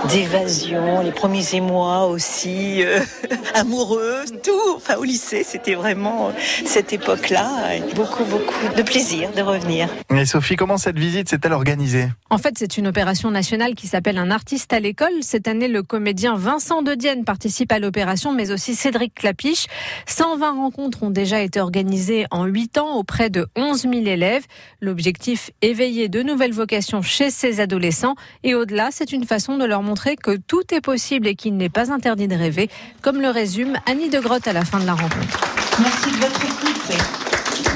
d'évasion, les premiers émois aussi euh, amoureux, tout. Enfin au lycée, c'était vraiment cette époque-là. Beaucoup, beaucoup de plaisir de revenir. Et Sophie, comment cette visite s'est-elle organisée? En fait, c'est une opération nationale qui s'appelle Un artiste à l'école. Cette année, le comédien Vincent de Dienne participe à l'opération, mais aussi Cédric Clapiche. 120 rencontres ont déjà été organisées en 8 ans auprès de 11 000 élèves. L'objectif, éveiller de nouvelles vocations chez ces adolescents. Et au-delà, c'est une façon de leur montrer que tout est possible et qu'il n'est pas interdit de rêver, comme le résume Annie de Grotte à la fin de la rencontre. Merci de votre écoute.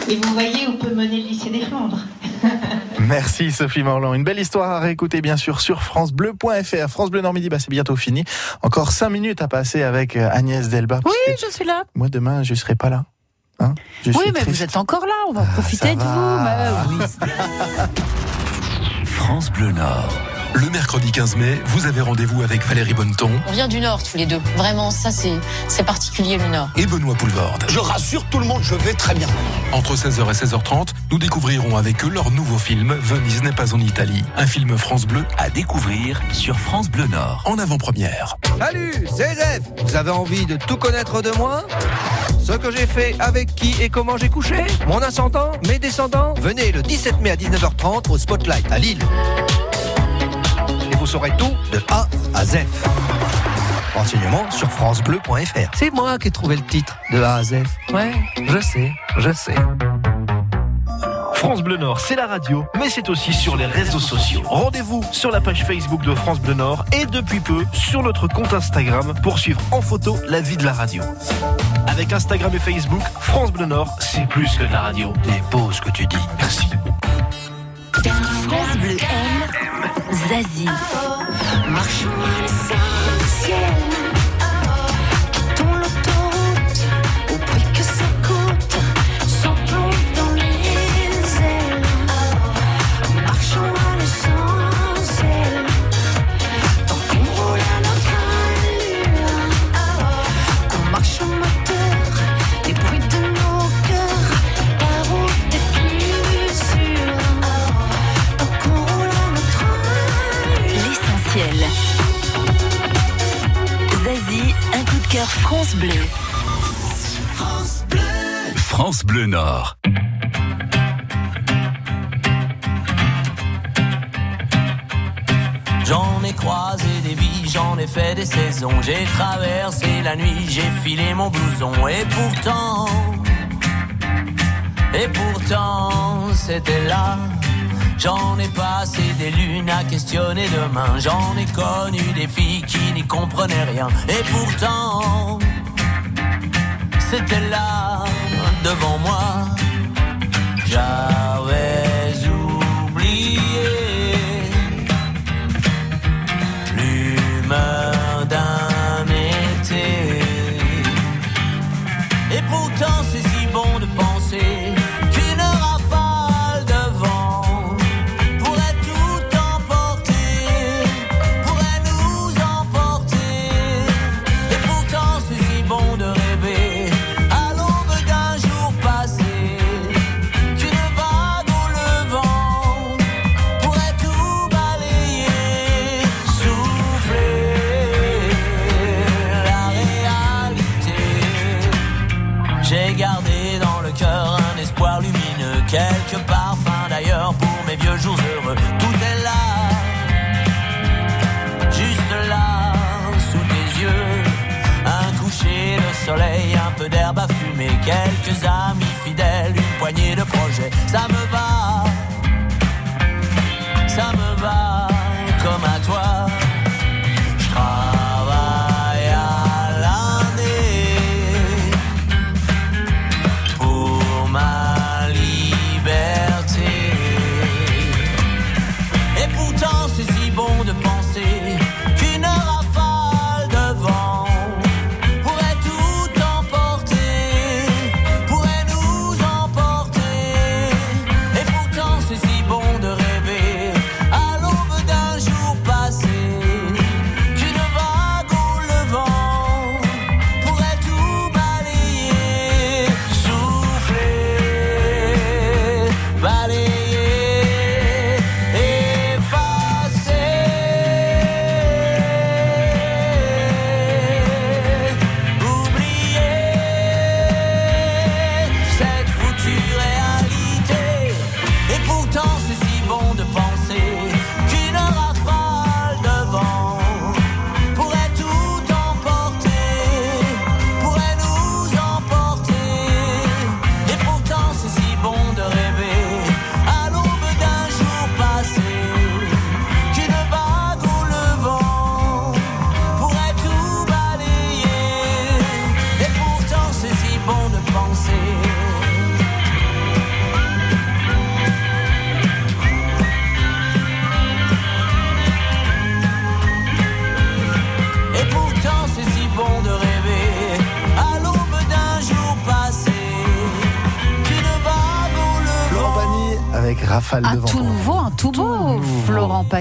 Et vous voyez où peut mener le lycée des Flandres. Merci Sophie Morland. Une belle histoire à réécouter bien sûr sur francebleu.fr. France Bleu Nord Midi, bah, c'est bientôt fini. Encore 5 minutes à passer avec euh, Agnès Delba. Oui, je suis là. Moi demain, je serai pas là. Hein? Je Oui, suis mais triste. vous êtes encore là. On va profiter de vous. Bah oui. France Bleu Nord. Le mercredi 15 mai, vous avez rendez-vous avec Valérie Bonneton On vient du Nord tous les deux. Vraiment, ça c'est c'est particulier le Nord. et Benoît Poulvorde. Je rassure tout le monde, je vais très bien. Entre 16h et 16h30, nous découvrirons avec eux leur nouveau film Venise n'est pas en Italie, un film France Bleu À découvrir sur France Bleu Nord. en avant-première. Salut, c'est Zef. Vous avez envie de tout connaître de moi? Ce que j'ai fait, avec qui et comment j'ai couché? Mon ascendant, mes descendants? Venez le 17 mai à 19h30 au Spotlight à Lille. Saurez tout de A à Z. Renseignements sur francebleu.fr. C'est moi qui ai trouvé le titre de A à Z. Ouais, je sais, je sais. France Bleu Nord, c'est la radio, mais c'est aussi sur les réseaux sociaux. Rendez-vous sur la page Facebook de France Bleu Nord et depuis peu sur notre compte Instagram pour suivre en photo la vie de la radio. Avec Instagram et Facebook, France Bleu Nord, c'est plus que de la radio. Les pauses que tu dis. Merci. Zazie. L'essentiel. Quittons France Bleu. France Bleu Nord. J'en ai croisé des vies, j'en ai fait des saisons. J'ai traversé la nuit, j'ai filé mon blouson. Et pourtant, et pourtant, c'était là. J'en ai passé des lunes à questionner demain. J'en ai connu des filles qui n'y comprenaient rien. Et pourtant, c'était là, devant moi.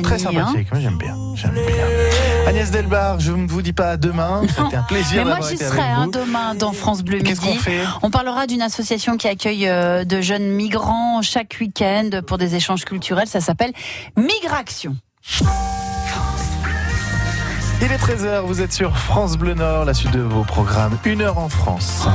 Très hein. sympathique, moi j'aime bien. J'aime bien. Agnès Delbar, je ne vous dis pas à demain. C'était un plaisir Mais moi j'y serai hein, demain dans France Bleu Qu'est-ce Midi. qu'on fait? On parlera d'une association qui accueille euh, de jeunes migrants chaque week-end pour des échanges culturels. Ça s'appelle Migraction. Il est 13h, vous êtes sur France Bleu Nord, la suite de vos programmes. Une heure en France.